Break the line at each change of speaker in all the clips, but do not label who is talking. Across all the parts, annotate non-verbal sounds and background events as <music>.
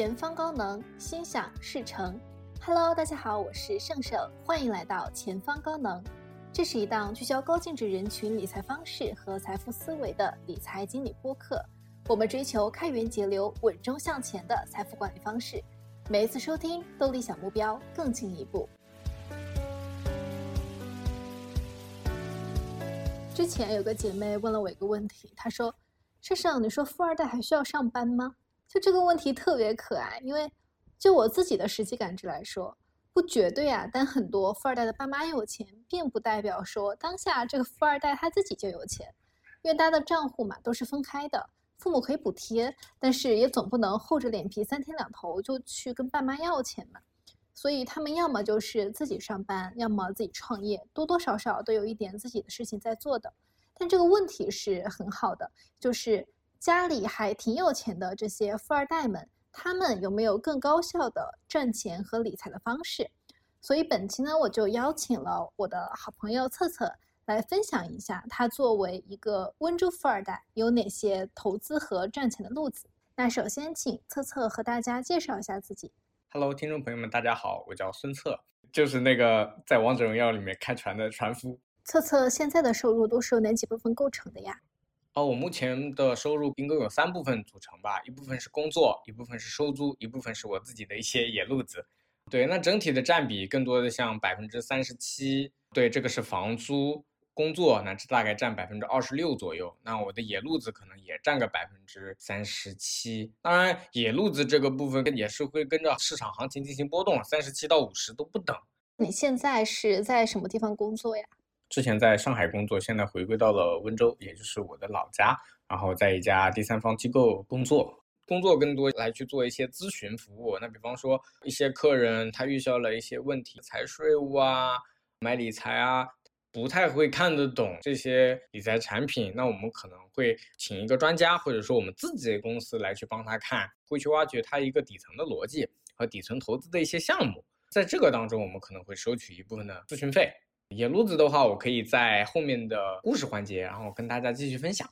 前方高能，心想事成。Hello，大家好，我是盛盛，欢迎来到前方高能。这是一档聚焦高净值人群理财方式和财富思维的理财经理播客。我们追求开源节流、稳中向前的财富管理方式。每一次收听都离小目标更进一步。之前有个姐妹问了我一个问题，她说：“盛盛，你说富二代还需要上班吗？”就这个问题特别可爱，因为就我自己的实际感知来说，不绝对啊。但很多富二代的爸妈有钱，并不代表说当下这个富二代他自己就有钱，因为大家的账户嘛都是分开的，父母可以补贴，但是也总不能厚着脸皮三天两头就去跟爸妈要钱嘛。所以他们要么就是自己上班，要么自己创业，多多少少都有一点自己的事情在做的。但这个问题是很好的，就是。家里还挺有钱的这些富二代们，他们有没有更高效的赚钱和理财的方式？所以本期呢，我就邀请了我的好朋友策策来分享一下，他作为一个温州富二代有哪些投资和赚钱的路子。那首先，请策策和大家介绍一下自己。
Hello，听众朋友们，大家好，我叫孙策，就是那个在王者荣耀里面开船的船夫。
策策现在的收入都是由哪几部分构成的呀？
哦，我目前的收入应该有三部分组成吧，一部分是工作，一部分是收租，一部分是我自己的一些野路子。对，那整体的占比更多的像百分之三十七，对，这个是房租，工作那这大概占百分之二十六左右。那我的野路子可能也占个百分之三十七。当然，野路子这个部分也是会跟着市场行情进行波动，三十七到五十都不等。
你现在是在什么地方工作呀？
之前在上海工作，现在回归到了温州，也就是我的老家。然后在一家第三方机构工作，工作更多来去做一些咨询服务。那比方说一些客人他遇到了一些问题，财税务啊，买理财啊，不太会看得懂这些理财产品，那我们可能会请一个专家，或者说我们自己的公司来去帮他看，会去挖掘他一个底层的逻辑和底层投资的一些项目。在这个当中，我们可能会收取一部分的咨询费。野路子的话，我可以在后面的故事环节，然后跟大家继续分享。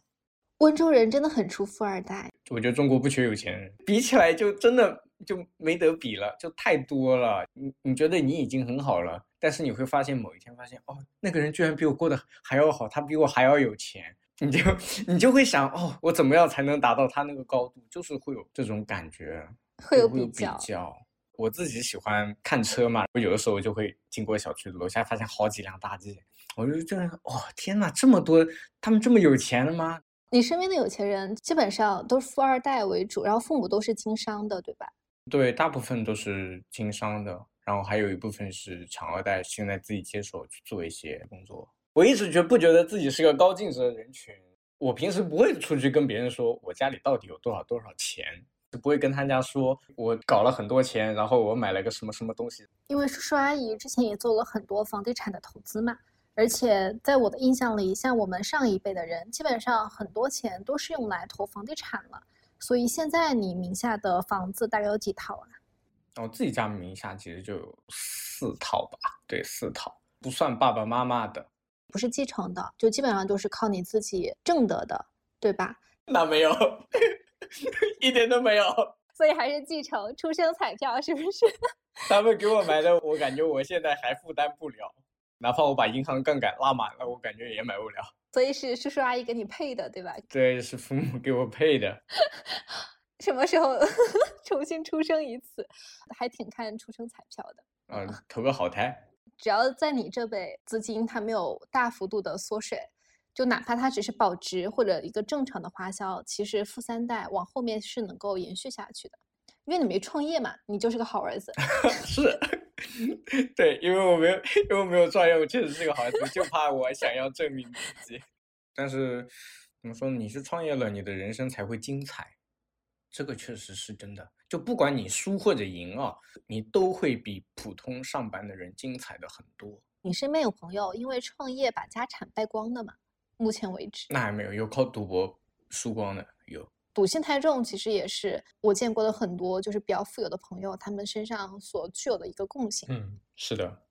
温州人真的很出富二代，
我觉得中国不缺有钱人，比起来就真的就没得比了，就太多了。你你觉得你已经很好了，但是你会发现某一天发现，哦，那个人居然比我过得还要好，他比我还要有钱，你就 <laughs> 你就会想，哦，我怎么样才能达到他那个高度？就是会有这种感觉，
会有
比
较。
我自己喜欢看车嘛，我有的时候就会经过小区楼下，发现好几辆大 G，我就觉得哦，天哪，这么多，他们这么有钱的吗？
你身边的有钱人基本上都是富二代为主，然后父母都是经商的，对吧？
对，大部分都是经商的，然后还有一部分是厂二代，现在自己接手去做一些工作。我一直觉不觉得自己是个高净值的人群，我平时不会出去跟别人说我家里到底有多少多少钱。就不会跟他家说，我搞了很多钱，然后我买了个什么什么东西。
因为叔叔阿姨之前也做了很多房地产的投资嘛，而且在我的印象里，像我们上一辈的人，基本上很多钱都是用来投房地产了。所以现在你名下的房子大概有几套啊？
我自己家名下其实就有四套吧，对，四套，不算爸爸妈妈的，
不是继承的，就基本上都是靠你自己挣得的，对吧？
那没有。<laughs> 一点都没有，
所以还是继承出生彩票，是不是？<laughs>
他们给我买的，我感觉我现在还负担不了，哪怕我把银行杠杆拉满了，我感觉也买不了。
所以是叔叔阿姨给你配的，对吧？
对，是父母给我配的。<laughs>
什么时候重新出生一次？还挺看出生彩票的。
嗯，投个好胎。
只要在你这辈资金它没有大幅度的缩水。就哪怕它只是保值或者一个正常的花销，其实富三代往后面是能够延续下去的，因为你没创业嘛，你就是个好儿子。<laughs>
是，<laughs> 对，因为我没有，<laughs> 因为我没有创业，我确实是个好儿子，就怕我想要证明自己。但是怎么说，你是创业了，你的人生才会精彩，这个确实是真的。就不管你输或者赢啊，你都会比普通上班的人精彩的很多。
你身边有朋友因为创业把家产败光的吗？目前为止，
那还没有有靠赌博输光的，有
赌性太重，其实也是我见过的很多就是比较富有的朋友，他们身上所具有的一个共性。
嗯，是的，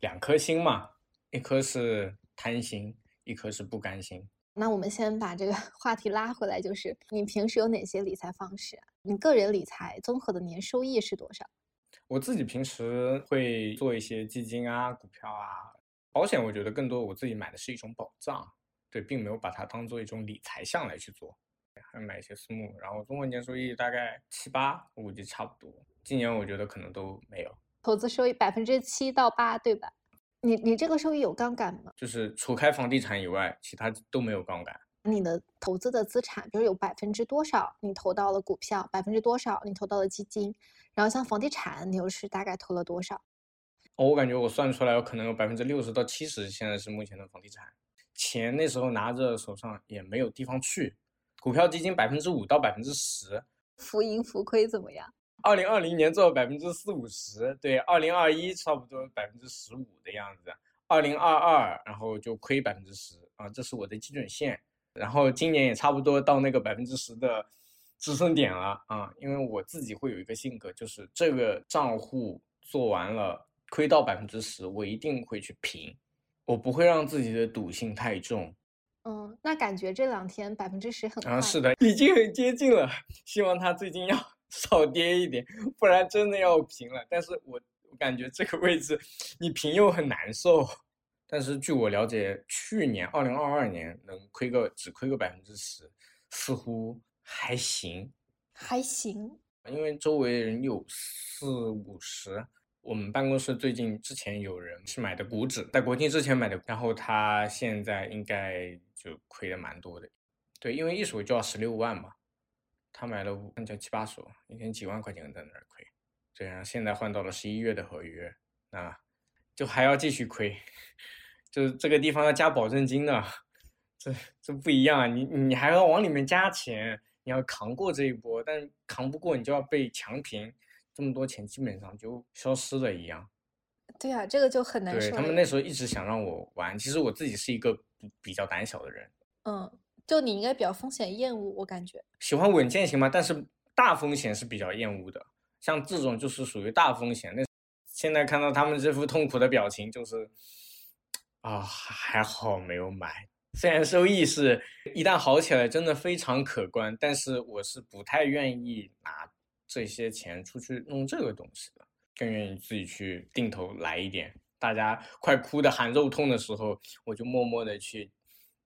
两颗心嘛，一颗是贪心，一颗是不甘心。
那我们先把这个 <laughs> 话题拉回来，就是你平时有哪些理财方式？你个人理财综合的年收益是多少？
我自己平时会做一些基金啊、股票啊、保险。我觉得更多我自己买的是一种保障，对，并没有把它当做一种理财项来去做。还买一些私募，然后综合年收益大概七八，我估计差不多。今年我觉得可能都没有。
投资收益百分之七到八，对吧？你你这个收益有杠杆吗？
就是除开房地产以外，其他都没有杠杆。
你的投资的资产，比如有百分之多少你投到了股票，百分之多少你投到了基金，然后像房地产，你又是大概投了多少？
哦，我感觉我算出来，有可能有百分之六十到七十，现在是目前的房地产钱，那时候拿着手上也没有地方去。股票基金百分之五到百分之十，
浮盈浮亏怎么样？
二零二零年做了百分之四五十，对，二零二一差不多百分之十五的样子，二零二二然后就亏百分之十啊，这是我的基准线，然后今年也差不多到那个百分之十的支撑点了啊，因为我自己会有一个性格，就是这个账户做完了亏到百分之十，我一定会去平，我不会让自己的赌性太重。
嗯，那感觉这两天百分之十很啊，
是的，已经很接近了，希望它最近要。<laughs> 少跌一点，不然真的要平了。但是我我感觉这个位置你平又很难受。但是据我了解，去年二零二二年能亏个只亏个百分之十，似乎还行，
还行。
因为周围人有四五十，我们办公室最近之前有人是买的股指，在国庆之前买的，然后他现在应该就亏的蛮多的。对，因为一手就要十六万嘛。他买了五，叫七八手，一天几万块钱在那儿亏，这样现在换到了十一月的合约，啊，就还要继续亏，<laughs> 就是这个地方要加保证金的，这这不一样啊，你你还要往里面加钱，你要扛过这一波，但扛不过你就要被强平，这么多钱基本上就消失了一样。
对啊，这个就很难
受。对他们那时候一直想让我玩，其实我自己是一个比较胆小的人。
嗯。就你应该比较风险厌恶，我感觉
喜欢稳健型嘛，但是大风险是比较厌恶的。像这种就是属于大风险。那现在看到他们这副痛苦的表情，就是啊，还好没有买。虽然收益是一旦好起来真的非常可观，但是我是不太愿意拿这些钱出去弄这个东西的，更愿意自己去定投来一点。大家快哭的喊肉痛的时候，我就默默的去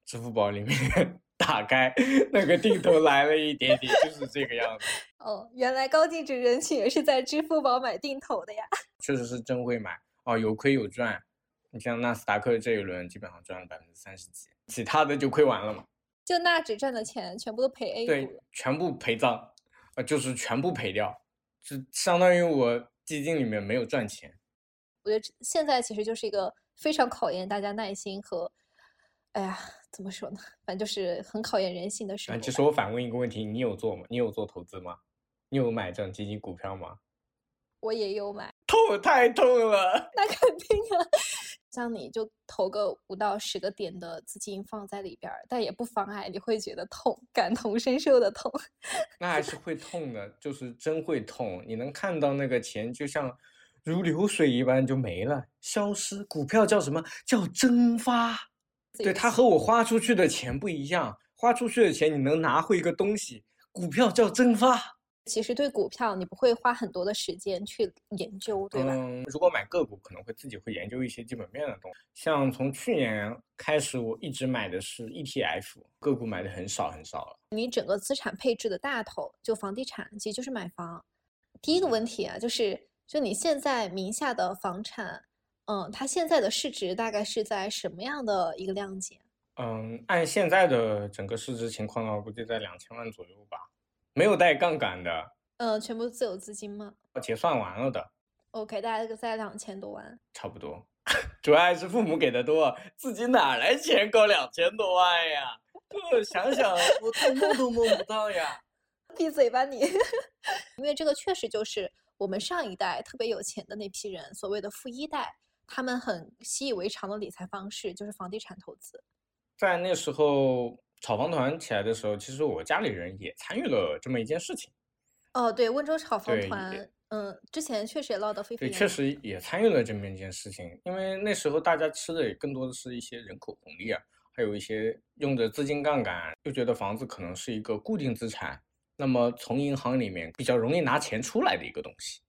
支付宝里面。<laughs> 打开那个定投来了一点点，就是这个样子。
哦，原来高净值人群也是在支付宝买定投的呀。<laughs>
确实是真会买哦，有亏有赚。你像纳斯达克这一轮基本上赚了百分之三十几，其他的就亏完了嘛。
就纳指赚的钱全部都赔 A
股对，全部赔账，呃，就是全部赔掉，就相当于我基金里面没有赚钱。
我觉得现在其实就是一个非常考验大家耐心和。哎呀，怎么说呢？反正就是很考验人性的时候。
其实我反问一个问题：你有做吗？你有做投资吗？你有买这种基金股票吗？
我也有买，
痛太痛了。
那肯定啊，像你就投个五到十个点的资金放在里边儿，但也不妨碍你会觉得痛，感同身受的痛。
那还是会痛的，就是真会痛。你能看到那个钱就像如流水一般就没了，消失。股票叫什么叫蒸发？对它和我花出去的钱不一样，花出去的钱你能拿回一个东西，股票叫蒸发。
其实对股票你不会花很多的时间去研究，对吧？
嗯，如果买个股，可能会自己会研究一些基本面的东西。像从去年开始，我一直买的是 ETF，个股买的很少很少了。
你整个资产配置的大头就房地产，其实就是买房。第一个问题啊，就是就你现在名下的房产。嗯，它现在的市值大概是在什么样的一个量级？
嗯，按现在的整个市值情况呢，我估计在两千万左右吧，没有带杠杆的。
嗯，全部自有资金吗？
结算完了的。
OK，大概在两千多万。
差不多，<laughs> 主要还是父母给的多，自己哪来钱搞两千多万呀？这想想我做梦都梦不到呀！<laughs>
闭嘴吧你！<laughs> 因为这个确实就是我们上一代特别有钱的那批人，所谓的富一代。他们很习以为常的理财方式就是房地产投资。
在那时候炒房团起来的时候，其实我家里人也参与了这么一件事情。
哦，对，温州炒房团，嗯，之前确实也闹得沸沸
扬扬。对，确实也参与了这么一件事情，因为那时候大家吃的也更多的是一些人口红利啊，还有一些用着资金杠杆，就觉得房子可能是一个固定资产，那么从银行里面比较容易拿钱出来的一个东西。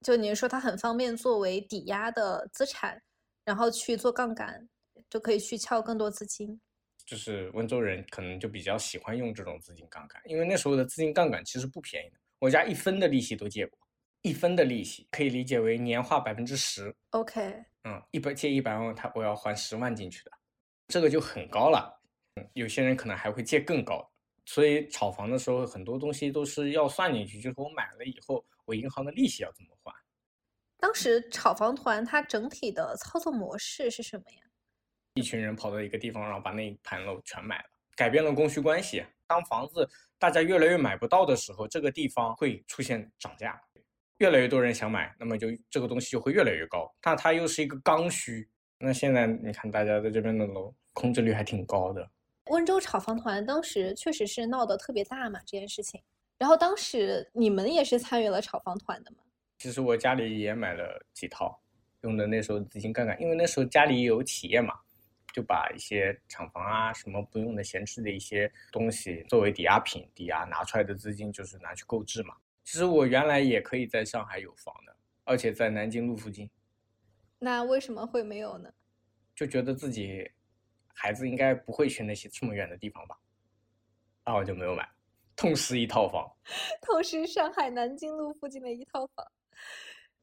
就您说它很方便作为抵押的资产，然后去做杠杆，就可以去撬更多资金。
就是温州人可能就比较喜欢用这种资金杠杆，因为那时候的资金杠杆其实不便宜的，我家一分的利息都借过，一分的利息可以理解为年化百分之十。
OK，
嗯，一百借一百万，他我要还十万进去的，这个就很高了。嗯，有些人可能还会借更高的，所以炒房的时候很多东西都是要算进去，就是我买了以后，我银行的利息要怎么还。
当时炒房团它整体的操作模式是什么呀？
一群人跑到一个地方，然后把那一盘楼全买了，改变了供需关系。当房子大家越来越买不到的时候，这个地方会出现涨价，越来越多人想买，那么就这个东西就会越来越高。但它又是一个刚需，那现在你看大家在这边的楼空置率还挺高的。
温州炒房团当时确实是闹得特别大嘛，这件事情。然后当时你们也是参与了炒房团的吗？
其实我家里也买了几套，用的那时候资金杠杆，因为那时候家里有企业嘛，就把一些厂房啊什么不用的闲置的一些东西作为抵押品，抵押拿出来的资金就是拿去购置嘛。其实我原来也可以在上海有房的，而且在南京路附近，
那为什么会没有呢？
就觉得自己孩子应该不会去那些这么远的地方吧，然后我就没有买，痛失一套房。<laughs>
痛失，上海南京路附近的一套房。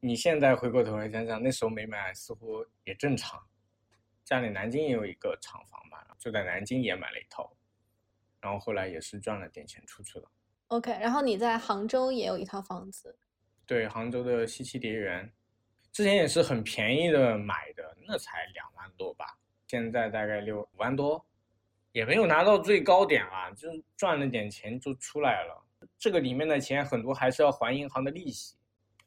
你现在回过头来想想，那时候没买似乎也正常。家里南京也有一个厂房嘛，就在南京也买了一套，然后后来也是赚了点钱出去了。
OK，然后你在杭州也有一套房子，
对，杭州的西溪蝶园，之前也是很便宜的买的，那才两万多吧，现在大概六五万多，也没有拿到最高点啊，就是赚了点钱就出来了。这个里面的钱很多还是要还银行的利息。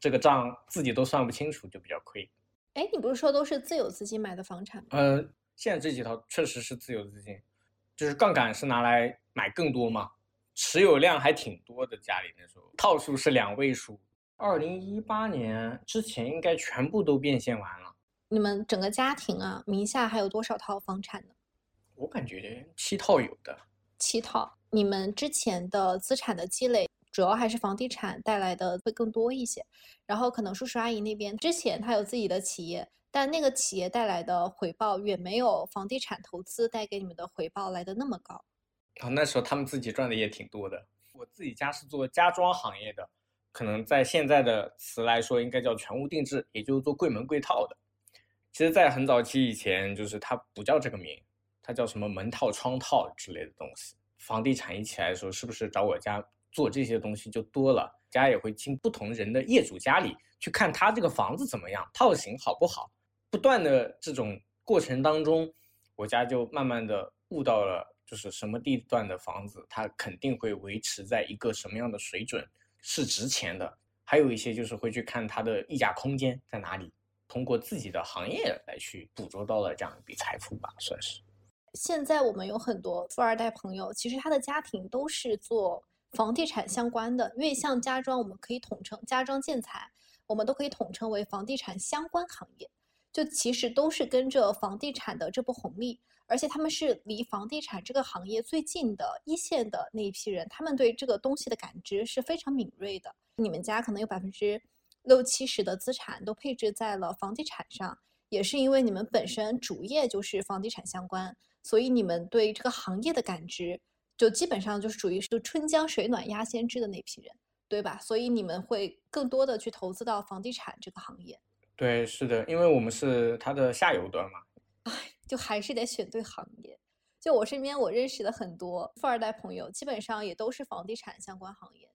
这个账自己都算不清楚，就比较亏。
哎，你不是说都是自有资金买的房产吗？
呃，现在这几套确实是自有资金，就是杠杆是拿来买更多嘛，持有量还挺多的。家里那时候套数是两位数，二零一八年之前应该全部都变现完了。
你们整个家庭啊，名下还有多少套房产呢？
我感觉七套有的，
七套。你们之前的资产的积累。主要还是房地产带来的会更多一些，然后可能叔叔阿姨那边之前他有自己的企业，但那个企业带来的回报远没有房地产投资带给你们的回报来的那么高。
啊，那时候他们自己赚的也挺多的。我自己家是做家装行业的，可能在现在的词来说，应该叫全屋定制，也就是做柜门柜套的。其实，在很早期以前，就是它不叫这个名，它叫什么门套、窗套之类的东西。房地产一起来的时候，是不是找我家？做这些东西就多了，家也会进不同人的业主家里去看他这个房子怎么样，套型好不好。不断的这种过程当中，我家就慢慢的悟到了，就是什么地段的房子，它肯定会维持在一个什么样的水准，是值钱的。还有一些就是会去看它的溢价空间在哪里，通过自己的行业来去捕捉到了这样一笔财富吧，算是。
现在我们有很多富二代朋友，其实他的家庭都是做。房地产相关的，因为像家装，我们可以统称家装建材，我们都可以统称为房地产相关行业。就其实都是跟着房地产的这波红利，而且他们是离房地产这个行业最近的一线的那一批人，他们对这个东西的感知是非常敏锐的。你们家可能有百分之六七十的资产都配置在了房地产上，也是因为你们本身主业就是房地产相关，所以你们对这个行业的感知。就基本上就是属于就春江水暖鸭先知的那批人，对吧？所以你们会更多的去投资到房地产这个行业。
对，是的，因为我们是它的下游端嘛。<laughs>
唉，就还是得选对行业。就我身边我认识的很多富二代朋友，基本上也都是房地产相关行业。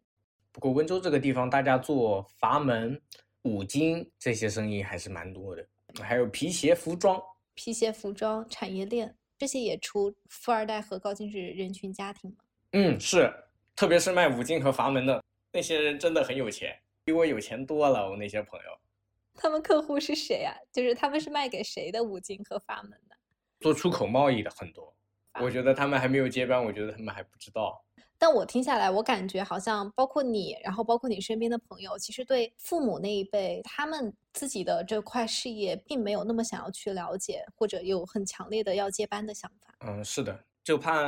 不过温州这个地方，大家做阀门、五金这些生意还是蛮多的，还有皮鞋、服装、
皮鞋、服装产业链。这些也出富二代和高净值人群家庭吗？
嗯，是，特别是卖五金和阀门的那些人真的很有钱，比我有钱多了。我那些朋友，
他们客户是谁啊？就是他们是卖给谁的五金和阀门的？
做出口贸易的很多，我觉得他们还没有接班，我觉得他们还不知道。
但我听下来，我感觉好像包括你，然后包括你身边的朋友，其实对父母那一辈，他们自己的这块事业，并没有那么想要去了解，或者有很强烈的要接班的想法。
嗯，是的，就怕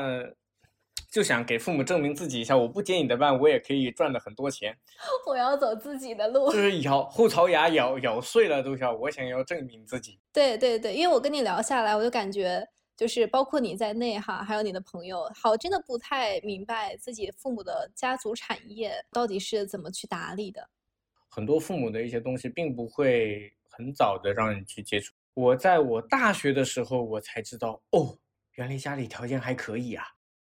就想给父母证明自己一下，我不接你的班，我也可以赚的很多钱。<laughs>
我要走自己的路，
就是咬后槽牙咬咬碎了都要，我想要证明自己。
对对对，因为我跟你聊下来，我就感觉。就是包括你在内哈，还有你的朋友，好，真的不太明白自己父母的家族产业到底是怎么去打理的。
很多父母的一些东西，并不会很早的让你去接触。我在我大学的时候，我才知道，哦，原来家里条件还可以啊。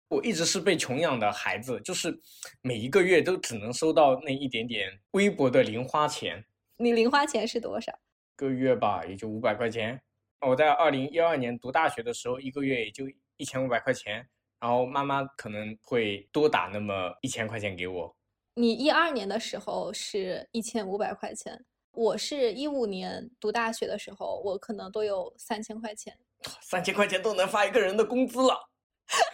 我一直是被穷养的孩子，就是每一个月都只能收到那一点点微薄的零花钱。
你零花钱是多少？
个月吧，也就五百块钱。我在二零一二年读大学的时候，一个月也就一千五百块钱，然后妈妈可能会多打那么一千块钱给我。
你一二年的时候是一千五百块钱，我是一五年读大学的时候，我可能都有三千块钱。<laughs>
三千块钱都能发一个人的工资了，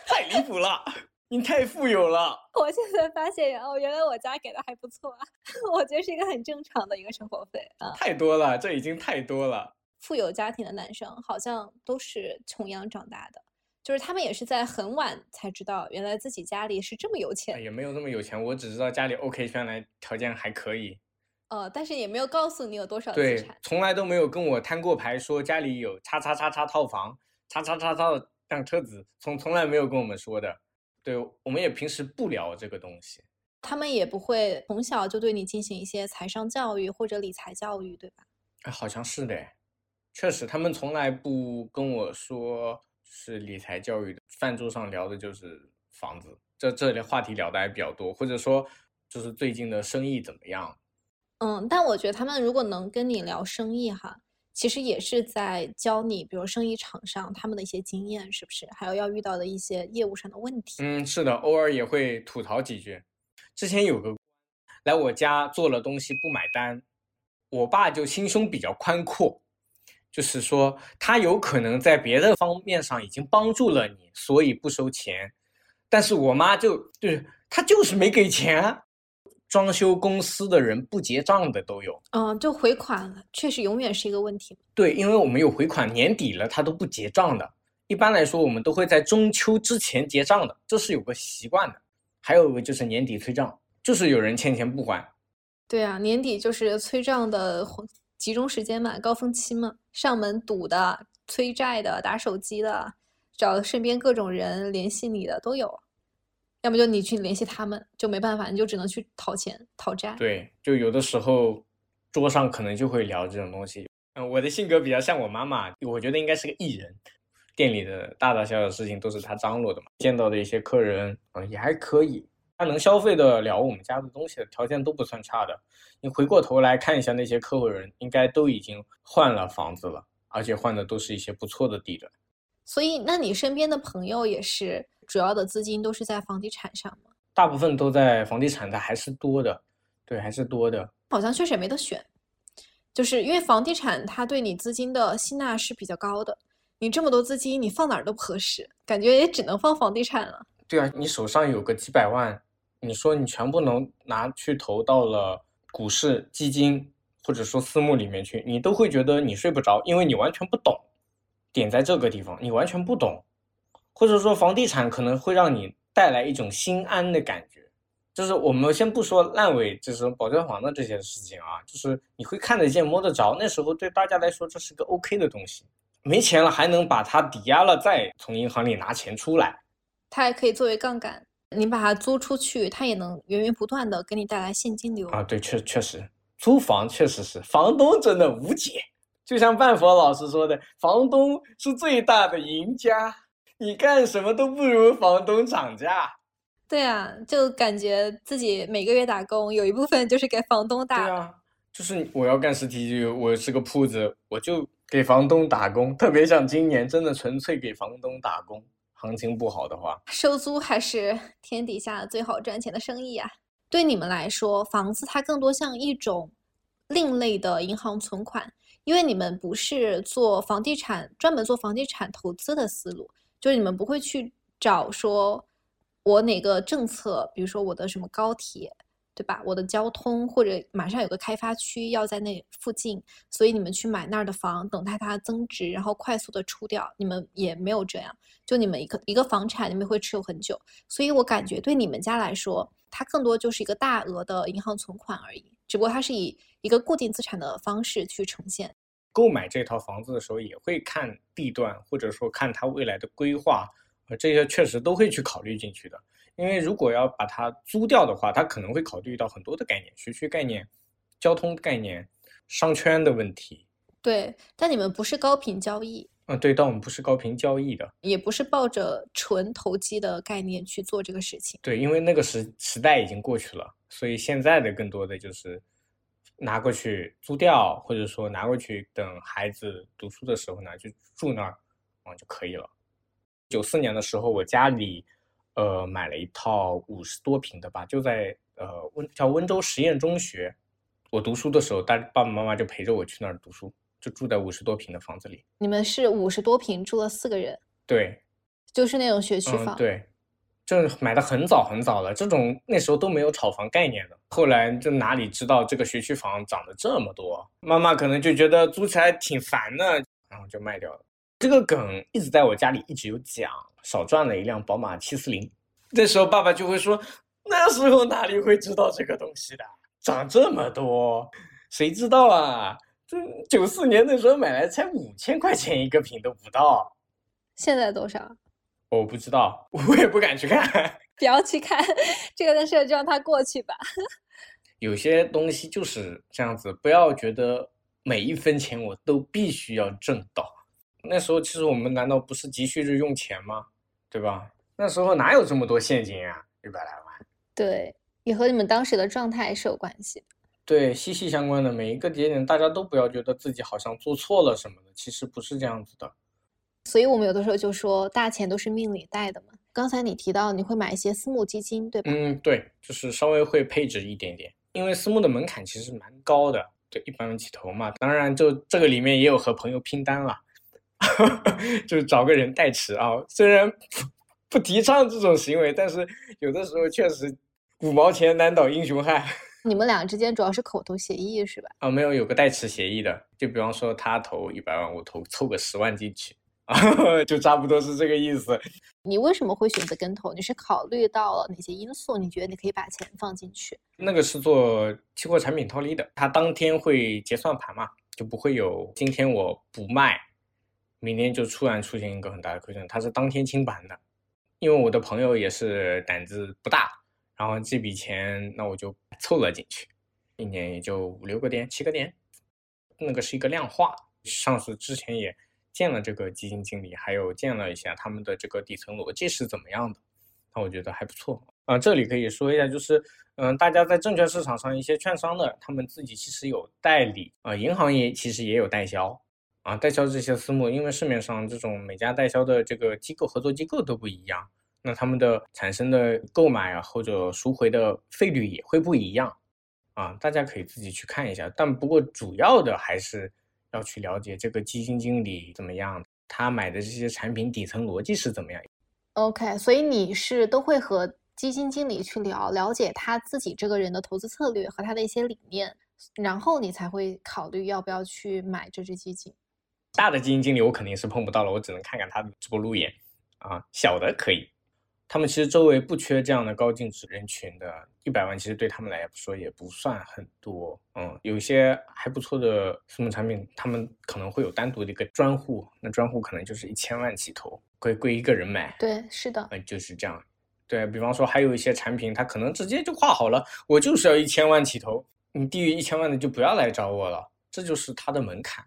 太离谱了！你太富有了。<laughs>
我现在发现，哦，原来我家给的还不错啊，<laughs> 我觉得是一个很正常的一个生活费啊。
太多了，这已经太多了。
富有家庭的男生好像都是穷养长大的，就是他们也是在很晚才知道，原来自己家里是这么有钱。
也没有那么有钱，我只知道家里 OK，原来条件还可以。
呃，但是也没有告诉你有多少
资产。从来都没有跟我摊过牌，说家里有叉叉叉叉套房，叉叉叉叉辆车子，从从来没有跟我们说的。对我们也平时不聊这个东西。
他们也不会从小就对你进行一些财商教育或者理财教育，对吧？
哎，好像是的。确实，他们从来不跟我说是理财教育的，饭桌上聊的就是房子，这这类话题聊的还比较多，或者说就是最近的生意怎么样。
嗯，但我觉得他们如果能跟你聊生意哈，其实也是在教你，比如生意场上他们的一些经验，是不是？还有要遇到的一些业务上的问题。
嗯，是的，偶尔也会吐槽几句。之前有个来我家做了东西不买单，我爸就心胸比较宽阔。就是说，他有可能在别的方面上已经帮助了你，所以不收钱。但是我妈就就是他就是没给钱，装修公司的人不结账的都有。
嗯，就回款确实永远是一个问题。
对，因为我们有回款，年底了他都不结账的。一般来说，我们都会在中秋之前结账的，这是有个习惯的。还有一个就是年底催账，就是有人欠钱不还。
对啊，年底就是催账的。集中时间嘛，高峰期嘛，上门堵的、催债的、打手机的、找身边各种人联系你的都有，要么就你去联系他们，就没办法，你就只能去讨钱、讨债。
对，就有的时候桌上可能就会聊这种东西。嗯，我的性格比较像我妈妈，我觉得应该是个艺人，店里的大大小小事情都是她张罗的嘛。见到的一些客人，嗯，也还可以。他能消费得了我们家的东西的条件都不算差的。你回过头来看一下那些客户人，应该都已经换了房子了，而且换的都是一些不错的地段。
所以，那你身边的朋友也是主要的资金都是在房地产上吗？
大部分都在房地产的，还是多的。对，还是多的。
好像确实也没得选，就是因为房地产它对你资金的吸纳是比较高的。你这么多资金，你放哪儿都不合适，感觉也只能放房地产了。
对啊，你手上有个几百万。你说你全部能拿去投到了股市、基金，或者说私募里面去，你都会觉得你睡不着，因为你完全不懂。点在这个地方，你完全不懂，或者说房地产可能会让你带来一种心安的感觉。就是我们先不说烂尾，就是保交房的这些事情啊，就是你会看得见、摸得着，那时候对大家来说这是个 OK 的东西。没钱了还能把它抵押了，再从银行里拿钱出来，
它还可以作为杠杆。你把它租出去，它也能源源不断的给你带来现金流
啊！对，确确实，租房确实是房东真的无解。就像半佛老师说的，房东是最大的赢家，你干什么都不如房东涨价。
对啊，就感觉自己每个月打工，有一部分就是给房东打。
对啊，就是我要干实体，我是个铺子，我就给房东打工。特别像今年，真的纯粹给房东打工。行情不好的话，
收租还是 <laughs> 天底下最好赚钱的生意啊！对你们来说，房子它更多像一种另类的银行存款，因为你们不是做房地产，专门做房地产投资的思路，就是你们不会去找说我哪个政策，比如说我的什么高铁，对吧？我的交通或者马上有个开发区要在那附近，所以你们去买那儿的房，等待它增值，然后快速的出掉。你们也没有这样，就你们一个一个房产，你们会持有很久。所以我感觉对你们家来说，它更多就是一个大额的银行存款而已，只不过它是以一个固定资产的方式去呈现。
购买这套房子的时候，也会看地段，或者说看它未来的规划，呃，这些确实都会去考虑进去的。因为如果要把它租掉的话，它可能会考虑到很多的概念，学区概念、交通概念、商圈的问题。
对，但你们不是高频交易，
嗯，对，但我们不是高频交易的，
也不是抱着纯投机的概念去做这个事情。
对，因为那个时时代已经过去了，所以现在的更多的就是。拿过去租掉，或者说拿过去等孩子读书的时候呢，就住那儿，嗯就可以了。九四年的时候，我家里，呃，买了一套五十多平的吧，就在呃温叫温州实验中学。我读书的时候，大爸爸妈妈就陪着我去那儿读书，就住在五十多平的房子里。
你们是五十多平住了四个人？
对，
就是那种学区房。
对。就买的很早很早了，这种那时候都没有炒房概念的。后来就哪里知道这个学区房涨了这么多，妈妈可能就觉得租起来挺烦的，然后就卖掉了。这个梗一直在我家里一直有讲，少赚了一辆宝马七四零。这时候爸爸就会说，那时候哪里会知道这个东西的，涨这么多，谁知道啊？这九四年那时候买来才五千块钱一个平都不到，
现在多少？
我不知道，我也不敢去看。<laughs>
不要去看这个的事，就让它过去吧。<laughs>
有些东西就是这样子，不要觉得每一分钱我都必须要挣到。那时候其实我们难道不是急需着用钱吗？对吧？那时候哪有这么多现金啊？一百来万。
对，也和你们当时的状态是有关系。
对，息息相关的每一个节点，大家都不要觉得自己好像做错了什么的，其实不是这样子的。
所以我们有的时候就说，大钱都是命里带的嘛。刚才你提到你会买一些私募基金，对吧？
嗯，对，就是稍微会配置一点点，因为私募的门槛其实蛮高的，就一百万起投嘛。当然，就这个里面也有和朋友拼单了，就是找个人代持啊。虽然不提倡这种行为，但是有的时候确实五毛钱难倒英雄汉。<laughs>
你们俩之间主要是口头协议是吧？
啊，没有，有个代持协议的。就比方说他投一百万，我投凑个十万进去。啊，<laughs> 就差不多是这个意思。
你为什么会选择跟投？你是考虑到了哪些因素？你觉得你可以把钱放进去？
那个是做期货产品套利的，它当天会结算盘嘛，就不会有今天我不卖，明天就突然出现一个很大的亏损。它是当天清盘的。因为我的朋友也是胆子不大，然后这笔钱那我就凑了进去，一年也就五六个点、七个点。那个是一个量化，上次之前也。见了这个基金经理，还有见了一下他们的这个底层逻辑是怎么样的，那我觉得还不错啊。这里可以说一下，就是嗯，大家在证券市场上一些券商的，他们自己其实有代理啊，银行也其实也有代销啊，代销这些私募，因为市面上这种每家代销的这个机构合作机构都不一样，那他们的产生的购买啊或者赎回的费率也会不一样啊，大家可以自己去看一下。但不过主要的还是。要去了解这个基金经理怎么样，他买的这些产品底层逻辑是怎么样。
OK，所以你是都会和基金经理去聊，了解他自己这个人的投资策略和他的一些理念，然后你才会考虑要不要去买这只基金。
大的基金经理我肯定是碰不到了，我只能看看他的直播路演啊，小的可以。他们其实周围不缺这样的高净值人群的，一百万其实对他们来说也不算很多。嗯，有些还不错的私募产品，他们可能会有单独的一个专户，那专户可能就是一千万起投，归归一个人买。
对，是的，
嗯，就是这样。对比方说，还有一些产品，它可能直接就画好了，我就是要一千万起投，你低于一千万的就不要来找我了，这就是它的门槛。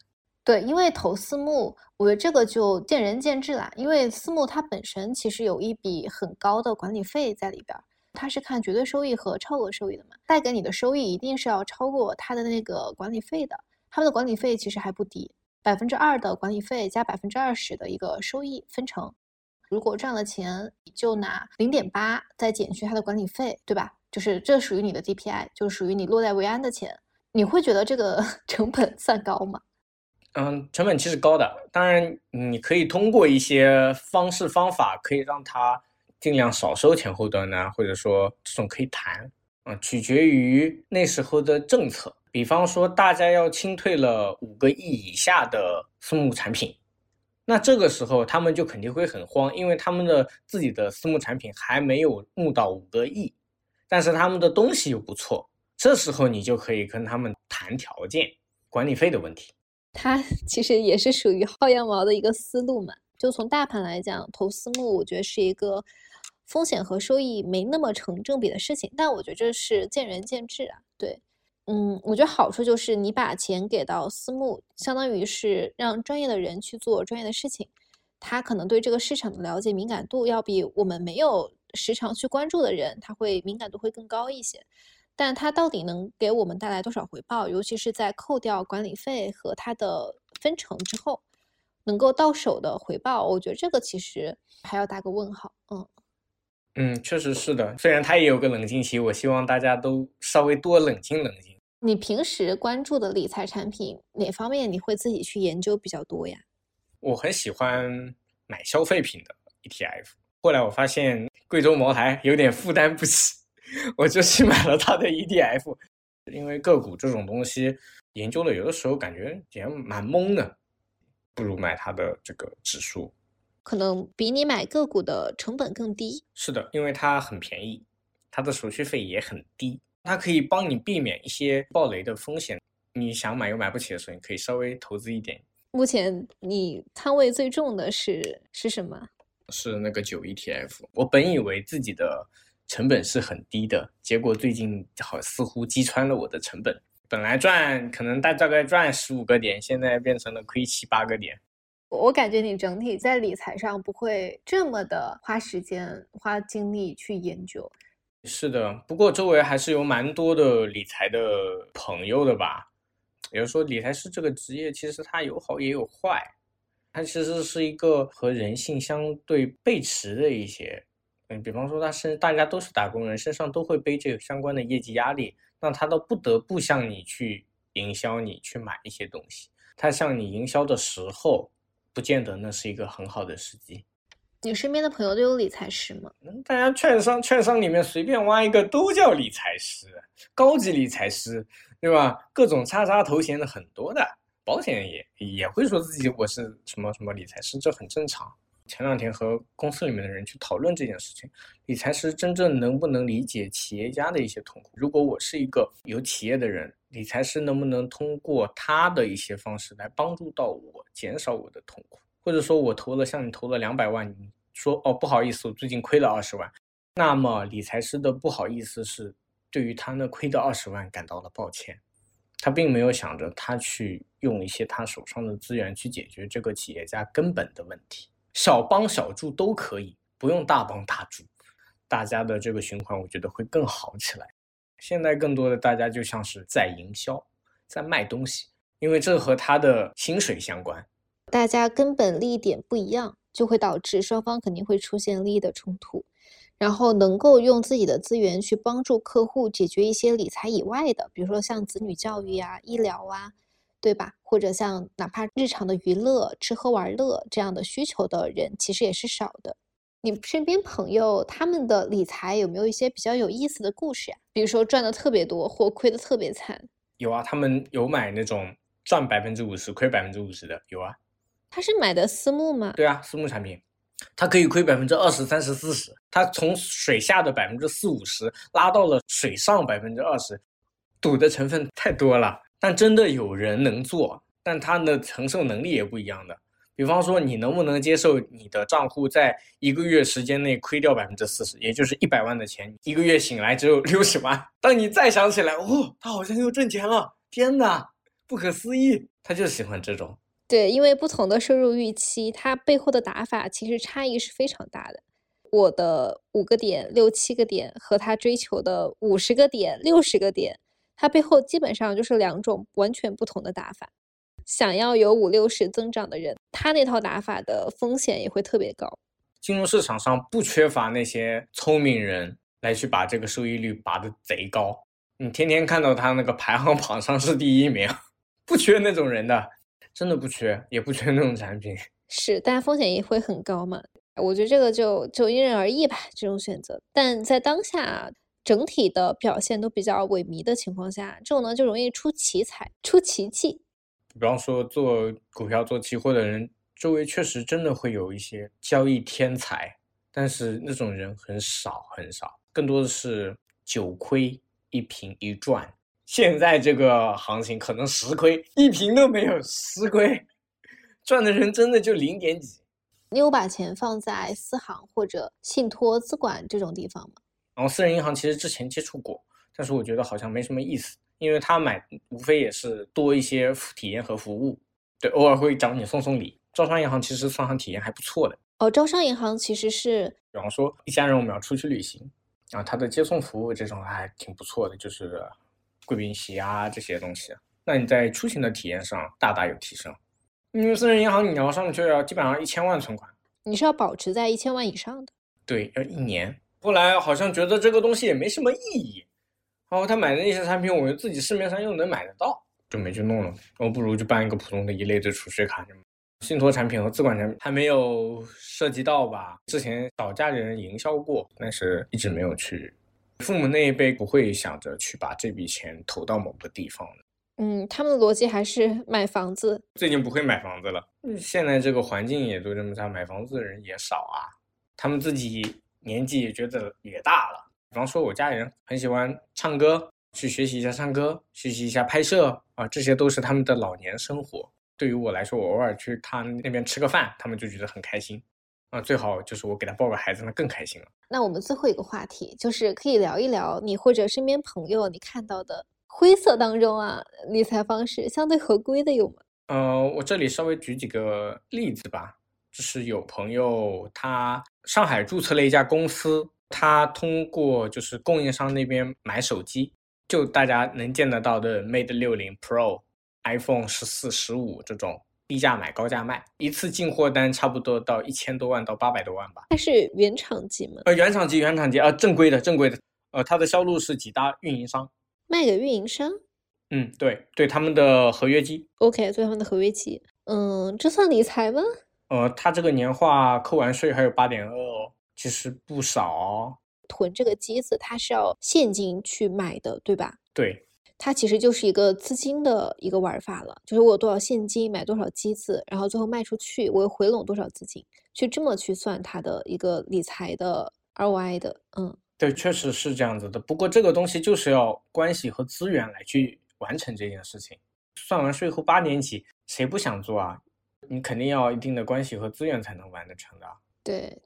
对，因为投私募，我觉得这个就见仁见智啦。因为私募它本身其实有一笔很高的管理费在里边，它是看绝对收益和超额收益的嘛，带给你的收益一定是要超过它的那个管理费的。他们的管理费其实还不低，百分之二的管理费加百分之二十的一个收益分成。如果赚了钱，你就拿零点八再减去它的管理费，对吧？就是这属于你的 DPI，就属于你落袋为安的钱。你会觉得这个 <laughs> 成本算高吗？
嗯，成本其实高的，当然你可以通过一些方式方法，可以让它尽量少收前后端呢，或者说这种可以谈，啊，取决于那时候的政策。比方说，大家要清退了五个亿以下的私募产品，那这个时候他们就肯定会很慌，因为他们的自己的私募产品还没有募到五个亿，但是他们的东西又不错，这时候你就可以跟他们谈条件，管理费的问题。
它 <laughs> 其实也是属于薅羊毛的一个思路嘛。就从大盘来讲，投私募，我觉得是一个风险和收益没那么成正比的事情，但我觉得这是见仁见智啊。对。嗯，我觉得好处就是你把钱给到私募，相当于是让专业的人去做专业的事情，他可能对这个市场的了解敏感度要比我们没有时常去关注的人，他会敏感度会更高一些。但它到底能给我们带来多少回报，尤其是在扣掉管理费和它的分成之后，能够到手的回报，我觉得这个其实还要打个问号。嗯。
嗯，确实是的。虽然它也有个冷静期，我希望大家都稍微多冷静冷静。
你平时关注的理财产品哪方面你会自己去研究比较多呀？
我很喜欢买消费品的 ETF。后来我发现贵州茅台有点负担不起，我就去买了它的 ETF。因为个股这种东西研究的，有的时候感觉也蛮懵的，不如买它的这个指数，
可能比你买个股的成本更低。
是的，因为它很便宜，它的手续费也很低。它可以帮你避免一些暴雷的风险，你想买又买不起的时候，你可以稍微投资一点。
目前你仓位最重的是是什么？
是那个九 ETF。我本以为自己的成本是很低的，结果最近好似乎击穿了我的成本。本来赚可能大大概赚十五个点，现在变成了亏七八个点。
我感觉你整体在理财上不会这么的花时间花精力去研究。
是的，不过周围还是有蛮多的理财的朋友的吧。也就是说，理财师这个职业其实它有好也有坏，它其实是一个和人性相对背驰的一些。嗯，比方说，他是大家都是打工人，身上都会背这个相关的业绩压力，那他都不得不向你去营销，你去买一些东西。他向你营销的时候，不见得那是一个很好的时机。
你身边的朋友都有理财师吗？
大家券商券商里面随便挖一个都叫理财师，高级理财师，对吧？各种叉叉头衔的很多的，保险也也会说自己我是什么什么理财师，这很正常。前两天和公司里面的人去讨论这件事情，理财师真正能不能理解企业家的一些痛苦？如果我是一个有企业的人，理财师能不能通过他的一些方式来帮助到我，减少我的痛苦？或者说我投了像你投了两百万，你说哦不好意思，我最近亏了二十万，那么理财师的不好意思是对于他那亏的二十万感到了抱歉，他并没有想着他去用一些他手上的资源去解决这个企业家根本的问题，小帮小助都可以，不用大帮大助，大家的这个循环我觉得会更好起来。现在更多的大家就像是在营销，在卖东西，因为这和他的薪水相关。
大家根本利益点不一样，就会导致双方肯定会出现利益的冲突。然后能够用自己的资源去帮助客户解决一些理财以外的，比如说像子女教育啊、医疗啊，对吧？或者像哪怕日常的娱乐、吃喝玩乐这样的需求的人，其实也是少的。你身边朋友他们的理财有没有一些比较有意思的故事呀？比如说赚的特别多或亏的特别惨？
有啊，他们有买那种赚百分之五十、亏百分之五十的，有啊。
他是买的私募吗？
对啊，私募产品，它可以亏百分之二十三十四十，它从水下的百分之四五十拉到了水上百分之二十，赌的成分太多了。但真的有人能做，但他的承受能力也不一样的。比方说，你能不能接受你的账户在一个月时间内亏掉百分之四十，也就是一百万的钱，一个月醒来只有六十万。当你再想起来，哦，他好像又挣钱了，天哪，不可思议！他就喜欢这种。
对，因为不同的收入预期，它背后的打法其实差异是非常大的。我的五个点、六七个点和他追求的五十个点、六十个点，它背后基本上就是两种完全不同的打法。想要有五六十增长的人，他那套打法的风险也会特别高。
金融市场上不缺乏那些聪明人来去把这个收益率拔得贼高，你天天看到他那个排行榜上是第一名，不缺那种人的。真的不缺，也不缺那种产品，
是，但风险也会很高嘛。
我觉得这个就就因人而异吧，这种选择。但在当下整体的表现都比较萎靡的情况下，这种呢就容易出奇才、出奇迹。
比方说做股票、做期货的人，周围确实真的会有一些交易天才，但是那种人很少很少，更多的是九亏一平一赚。现在这个行情可能十亏一平都没有，十亏赚的人真的就零点几。
你有把钱放在私行或者信托资管这种地方吗？
然后私人银行其实之前接触过，但是我觉得好像没什么意思，因为他买无非也是多一些体验和服务，对，偶尔会找你送送礼。招商银行其实算上体验还不错的。
哦，招商银行其实是，
比方说一家人我们要出去旅行，啊，他的接送服务这种还挺不错的，就是贵宾席啊这些东西，那你在出行的体验上大大有提升。因为私人银行你要上去要基本上一千万存款，
你是要保持在一千万以上的。
对，要一年。后来好像觉得这个东西也没什么意义，然后他买的那些产品，我自己市面上又能买得到，就没去弄了。我不如就办一个普通的一类的储蓄卡，信托产品和资管产品还没有涉及到吧？之前找家里人营销过，但是一直没有去。父母那一辈不会想着去把这笔钱投到某个地方的。
嗯，他们的逻辑还是买房子。
最近不会买房子了，现在这个环境也都这么差，买房子的人也少啊。他们自己年纪也觉得也大了。比方说，我家里人很喜欢唱歌，去学习一下唱歌，学习一下拍摄啊，这些都是他们的老年生活。对于我来说，我偶尔去他那边吃个饭，他们就觉得很开心啊。最好就是我给他抱个孩子，那更开心了。
那我们最后一个话题就是可以聊一聊你或者身边朋友你看到的。灰色当中啊，理财方式相对合规的有吗？
呃，我这里稍微举几个例子吧。就是有朋友他上海注册了一家公司，他通过就是供应商那边买手机，就大家能见得到的 Mate 六零 Pro、iPhone 十四、十五这种低价买高价卖，一次进货单差不多到一千多万到八百多万吧。
它是原厂机吗？
呃，原厂机，原厂机啊，正规的，正规的。呃，它的销路是几大运营商。
卖给运营商，
嗯，对对，他们的合约机
，OK，做他们的合约机，嗯，这算理财吗？
呃，他这个年化扣完税还有八点二哦，其实不少哦。
囤这个机子，它是要现金去买的，对吧？
对，
它其实就是一个资金的一个玩法了，就是我有多少现金买多少机子，然后最后卖出去，我又回笼多少资金，去这么去算它的一个理财的 ROI 的，嗯。
对，确实是这样子的。不过这个东西就是要关系和资源来去完成这件事情。算完税后八年起，谁不想做啊？你肯定要一定的关系和资源才能完得成的。
对，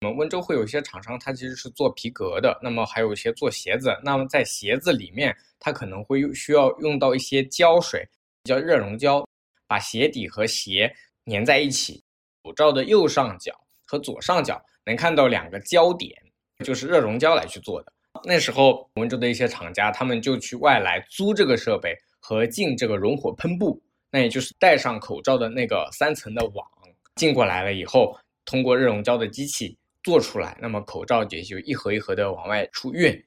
我们温州会有一些厂商，他其实是做皮革的，那么还有一些做鞋子。那么在鞋子里面，它可能会需要用到一些胶水，叫热熔胶，把鞋底和鞋粘在一起。口罩的右上角和左上角能看到两个胶点。就是热熔胶来去做的。那时候温州的一些厂家，他们就去外来租这个设备和进这个熔火喷布，那也就是戴上口罩的那个三层的网进过来了以后，通过热熔胶的机器做出来，那么口罩也就一盒一盒的往外出运。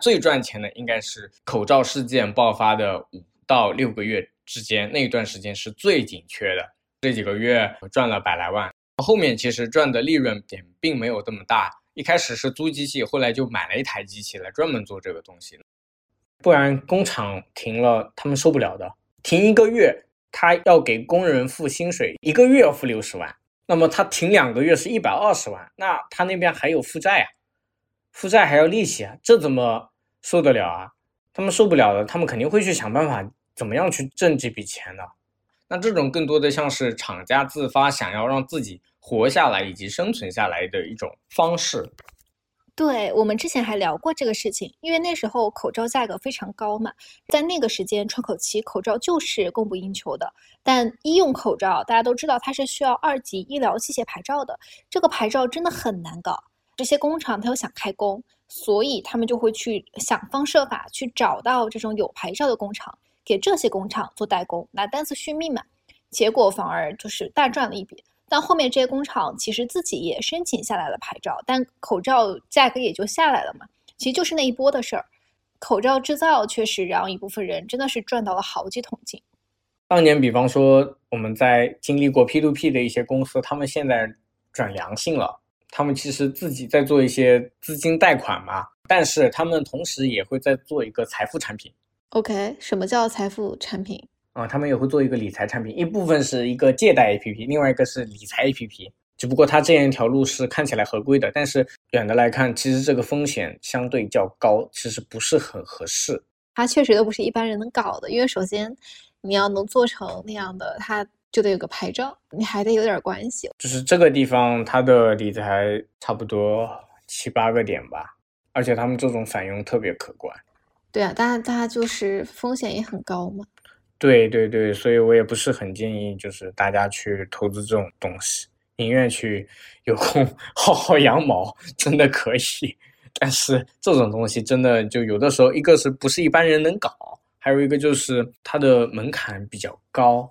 最赚钱的应该是口罩事件爆发的五到六个月之间，那一段时间是最紧缺的，这几个月赚了百来万。后面其实赚的利润点并没有这么大。一开始是租机器，后来就买了一台机器来专门做这个东西。不然工厂停了，他们受不了的。停一个月，他要给工人付薪水，一个月要付六十万。那么他停两个月是一百二十万，那他那边还有负债啊，负债还要利息啊，这怎么受得了啊？他们受不了的，他们肯定会去想办法，怎么样去挣这笔钱的。那这种更多的像是厂家自发想要让自己。活下来以及生存下来的一种方式。
对我们之前还聊过这个事情，因为那时候口罩价格非常高嘛，在那个时间窗口期，口罩就是供不应求的。但医用口罩大家都知道，它是需要二级医疗器械牌照的，这个牌照真的很难搞。这些工厂他又想开工，所以他们就会去想方设法去找到这种有牌照的工厂，给这些工厂做代工，拿单子续命嘛。结果反而就是大赚了一笔。但后面这些工厂其实自己也申请下来了牌照，但口罩价格也就下来了嘛。其实就是那一波的事儿，口罩制造确实让一部分人真的是赚到了好几桶金。
当年，比方说我们在经历过 P to P 的一些公司，他们现在转良性了，他们其实自己在做一些资金贷款嘛，但是他们同时也会在做一个财富产品。
OK，什么叫财富产品？
啊，他们也会做一个理财产品，一部分是一个借贷 APP，另外一个是理财 APP。只不过它这样一条路是看起来合规的，但是远的来看，其实这个风险相对较高，其实不是很合适。
它确实都不是一般人能搞的，因为首先你要能做成那样的，它就得有个牌照，你还得有点关系。
就是这个地方，它的理财差不多七八个点吧，而且他们这种返佣特别可观。
对啊，但它就是风险也很高嘛。
对对对，所以我也不是很建议，就是大家去投资这种东西，宁愿去有空薅薅羊毛，真的可以。但是这种东西真的就有的时候，一个是不是一般人能搞，还有一个就是它的门槛比较高，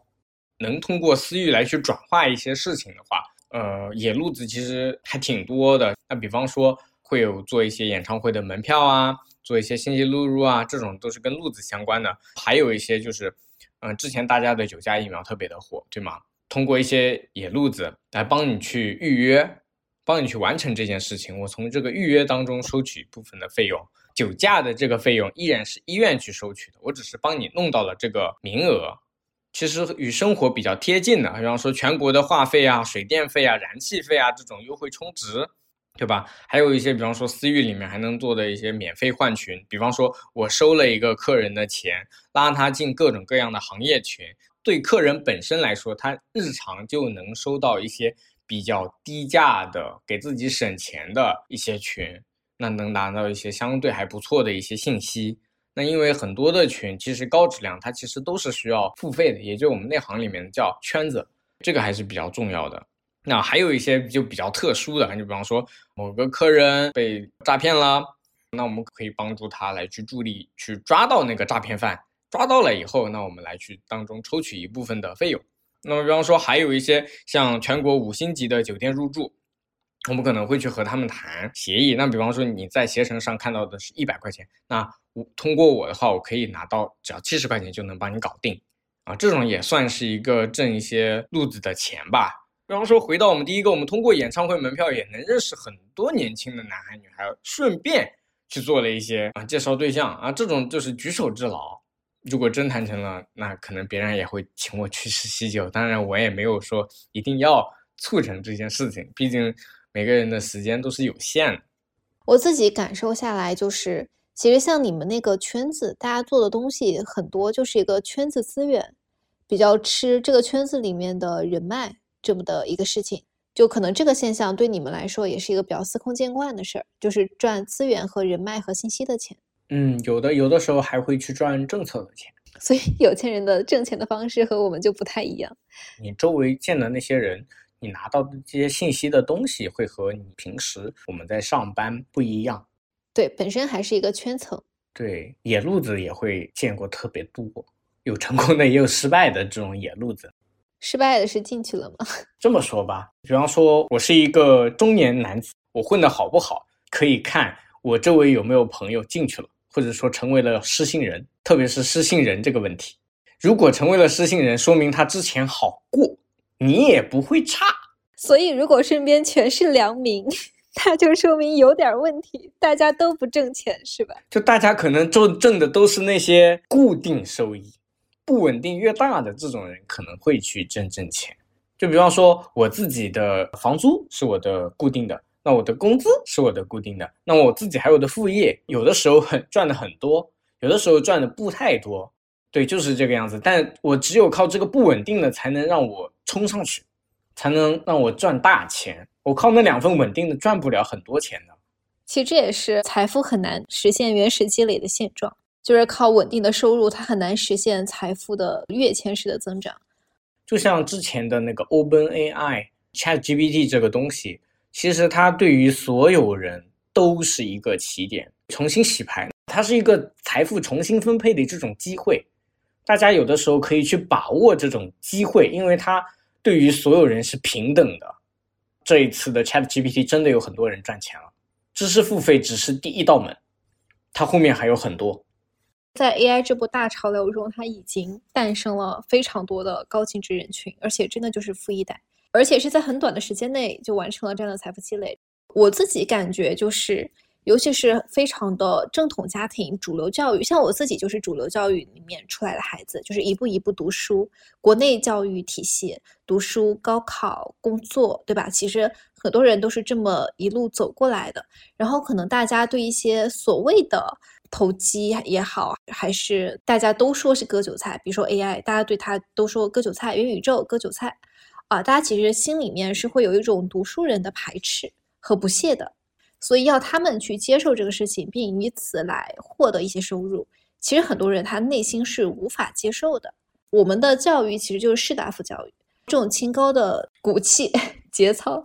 能通过私域来去转化一些事情的话，呃，野路子其实还挺多的。那比方说会有做一些演唱会的门票啊，做一些信息录入啊，这种都是跟路子相关的。还有一些就是，嗯，之前大家的九价疫苗特别的火，对吗？通过一些野路子来帮你去预约。帮你去完成这件事情，我从这个预约当中收取一部分的费用，酒驾的这个费用依然是医院去收取的，我只是帮你弄到了这个名额，其实与生活比较贴近的，比方说全国的话费啊、水电费啊、燃气费啊这种优惠充值，对吧？还有一些，比方说私域里面还能做的一些免费换群，比方说我收了一个客人的钱，拉他进各种各样的行业群，对客人本身来说，他日常就能收到一些。比较低价的，给自己省钱的一些群，那能拿到一些相对还不错的一些信息。那因为很多的群其实高质量，它其实都是需要付费的，也就我们内行里面叫圈子，这个还是比较重要的。那还有一些就比较特殊的，就比方说某个客人被诈骗了，那我们可以帮助他来去助力去抓到那个诈骗犯，抓到了以后，那我们来去当中抽取一部分的费用。那么，比方说，还有一些像全国五星级的酒店入住，我们可能会去和他们谈协议。那比方说，你在携程上看到的是一百块钱，那我通过我的话，我可以拿到只要七十块钱就能帮你搞定啊。这种也算是一个挣一些路子的钱吧。比方说，回到我们第一个，我们通过演唱会门票也能认识很多年轻的男孩女孩，顺便去做了一些啊介绍对象啊，这种就是举手之劳。如果真谈成了，那可能别人也会请我去吃喜酒。当然，我也没有说一定要促成这件事情，毕竟每个人的时间都是有限的。
我自己感受下来，就是其实像你们那个圈子，大家做的东西很多，就是一个圈子资源，比较吃这个圈子里面的人脉这么的一个事情。就可能这个现象对你们来说也是一个比较司空见惯的事儿，就是赚资源和人脉和信息的钱。
嗯，有的有的时候还会去赚政策的钱，<laughs>
所以有钱人的挣钱的方式和我们就不太一样。
你周围见的那些人，你拿到的这些信息的东西，会和你平时我们在上班不一样。
对，本身还是一个圈层。
对，野路子也会见过特别多，有成功的，也有失败的这种野路子。
失败的是进去了吗？<laughs>
这么说吧，比方说我是一个中年男子，我混的好不好，可以看我周围有没有朋友进去了。或者说成为了失信人，特别是失信人这个问题，如果成为了失信人，说明他之前好过，你也不会差。
所以，如果身边全是良民，<laughs> 那就说明有点问题，大家都不挣钱，是吧？
就大家可能挣挣的都是那些固定收益，不稳定越大的这种人可能会去挣挣钱。就比方说，我自己的房租是我的固定的。那我的工资是我的固定的，那我自己还有的副业，有的时候很赚的很多，有的时候赚的不太多，对，就是这个样子。但我只有靠这个不稳定的，才能让我冲上去，才能让我赚大钱。我靠那两份稳定的赚不了很多钱的。
其实这也是财富很难实现原始积累的现状，就是靠稳定的收入，它很难实现财富的跃迁式的增长。
就像之前的那个 Open AI ChatGPT 这个东西。其实它对于所有人都是一个起点，重新洗牌，它是一个财富重新分配的这种机会。大家有的时候可以去把握这种机会，因为它对于所有人是平等的。这一次的 Chat GPT 真的有很多人赚钱了，知识付费只是第一道门，它后面还有很多。
在 AI 这波大潮流中，它已经诞生了非常多的高净值人群，而且真的就是富一代。而且是在很短的时间内就完成了这样的财富积累。我自己感觉就是。尤其是非常的正统家庭、主流教育，像我自己就是主流教育里面出来的孩子，就是一步一步读书，国内教育体系读书、高考、工作，对吧？其实很多人都是这么一路走过来的。然后可能大家对一些所谓的投机也好，还是大家都说是割韭菜，比如说 AI，大家对它都说割韭菜、元宇宙割韭菜，啊，大家其实心里面是会有一种读书人的排斥和不屑的。所以要他们去接受这个事情，并以此来获得一些收入，其实很多人他内心是无法接受的。我们的教育其实就是士大夫教育，这种清高的骨气、<laughs> 节操，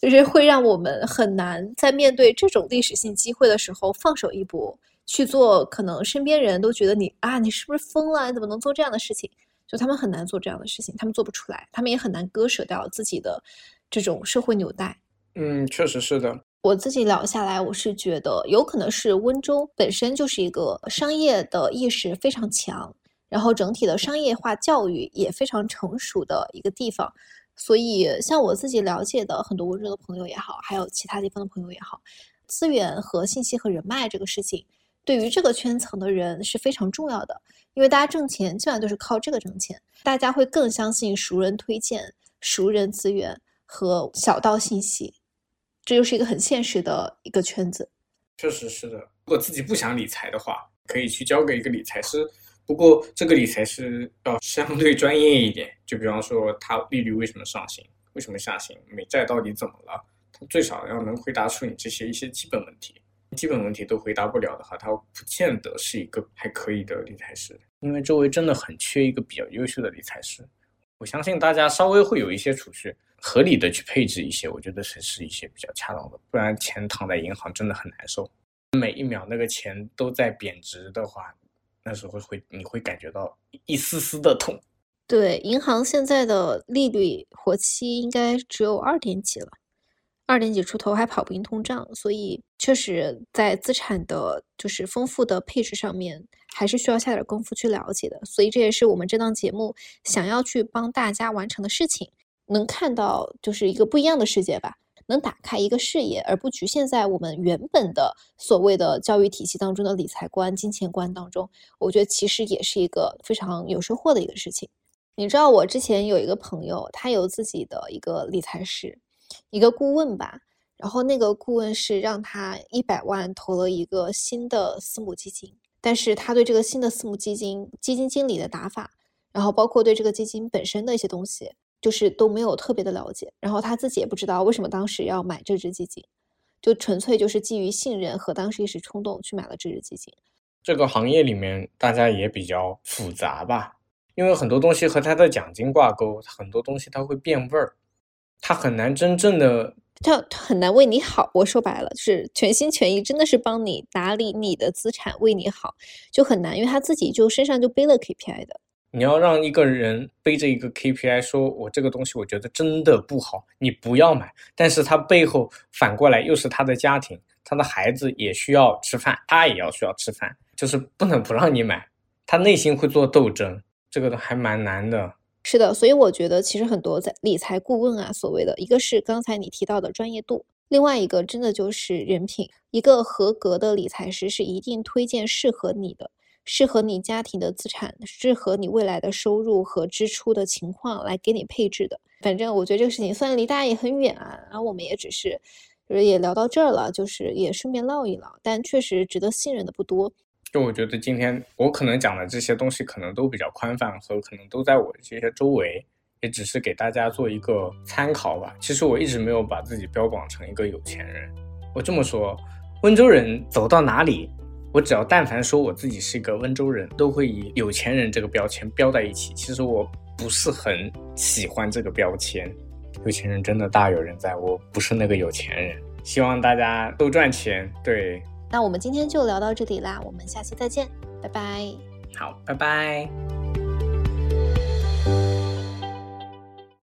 就是会让我们很难在面对这种历史性机会的时候放手一搏，去做可能身边人都觉得你啊，你是不是疯了？你怎么能做这样的事情？就他们很难做这样的事情，他们做不出来，他们也很难割舍掉自己的这种社会纽带。
嗯，确实是的。
我自己聊下来，我是觉得有可能是温州本身就是一个商业的意识非常强，然后整体的商业化教育也非常成熟的一个地方。所以，像我自己了解的很多温州的朋友也好，还有其他地方的朋友也好，资源和信息和人脉这个事情，对于这个圈层的人是非常重要的。因为大家挣钱基本上都是靠这个挣钱，大家会更相信熟人推荐、熟人资源和小道信息。这就是一个很现实的一个圈子，
确实是的。如果自己不想理财的话，可以去交给一个理财师。不过这个理财师要相对专业一点，就比方说他利率为什么上行，为什么下行，美债到底怎么了，他最少要能回答出你这些一些基本问题。基本问题都回答不了的话，他不见得是一个还可以的理财师。因为周围真的很缺一个比较优秀的理财师。我相信大家稍微会有一些储蓄。合理的去配置一些，我觉得是是一些比较恰当的，不然钱躺在银行真的很难受。每一秒那个钱都在贬值的话，那时候会你会感觉到一丝丝的痛。
对，银行现在的利率活期应该只有二点几了，二点几出头还跑不赢通胀，所以确实在资产的就是丰富的配置上面，还是需要下点功夫去了解的。所以这也是我们这档节目想要去帮大家完成的事情。能看到就是一个不一样的世界吧，能打开一个视野，而不局限在我们原本的所谓的教育体系当中的理财观、金钱观当中。我觉得其实也是一个非常有收获的一个事情。你知道，我之前有一个朋友，他有自己的一个理财师，一个顾问吧。然后那个顾问是让他一百万投了一个新的私募基金，但是他对这个新的私募基金基金经理的打法，然后包括对这个基金本身的一些东西。就是都没有特别的了解，然后他自己也不知道为什么当时要买这只基金，就纯粹就是基于信任和当时一时冲动去买了这只基金。
这个行业里面大家也比较复杂吧，因为很多东西和他的奖金挂钩，很多东西它会变味儿，他很难真正的，
他很难为你好。我说白了，就是全心全意，真的是帮你打理你的资产，为你好，就很难，因为他自己就身上就背了 KPI 的。
你要让一个人背着一个 KPI 说：“我这个东西我觉得真的不好，你不要买。”但是他背后反过来又是他的家庭，他的孩子也需要吃饭，他也要需要吃饭，就是不能不让你买。他内心会做斗争，这个都还蛮难的。
是的，所以我觉得其实很多在理财顾问啊，所谓的一个是刚才你提到的专业度，另外一个真的就是人品。一个合格的理财师是一定推荐适合你的。适合你家庭的资产，适合你未来的收入和支出的情况来给你配置的。反正我觉得这个事情虽然离大家也很远啊，然后我们也只是就是也聊到这儿了，就是也顺便唠一唠，但确实值得信任的不多。
就我觉得今天我可能讲的这些东西可能都比较宽泛和可能都在我这些周围，也只是给大家做一个参考吧。其实我一直没有把自己标榜成一个有钱人。我这么说，温州人走到哪里？我只要但凡说我自己是一个温州人，都会以有钱人这个标签标在一起。其实我不是很喜欢这个标签，有钱人真的大有人在，我不是那个有钱人。希望大家都赚钱。对，
那我们今天就聊到这里啦，我们下期再见，拜拜。
好，拜拜。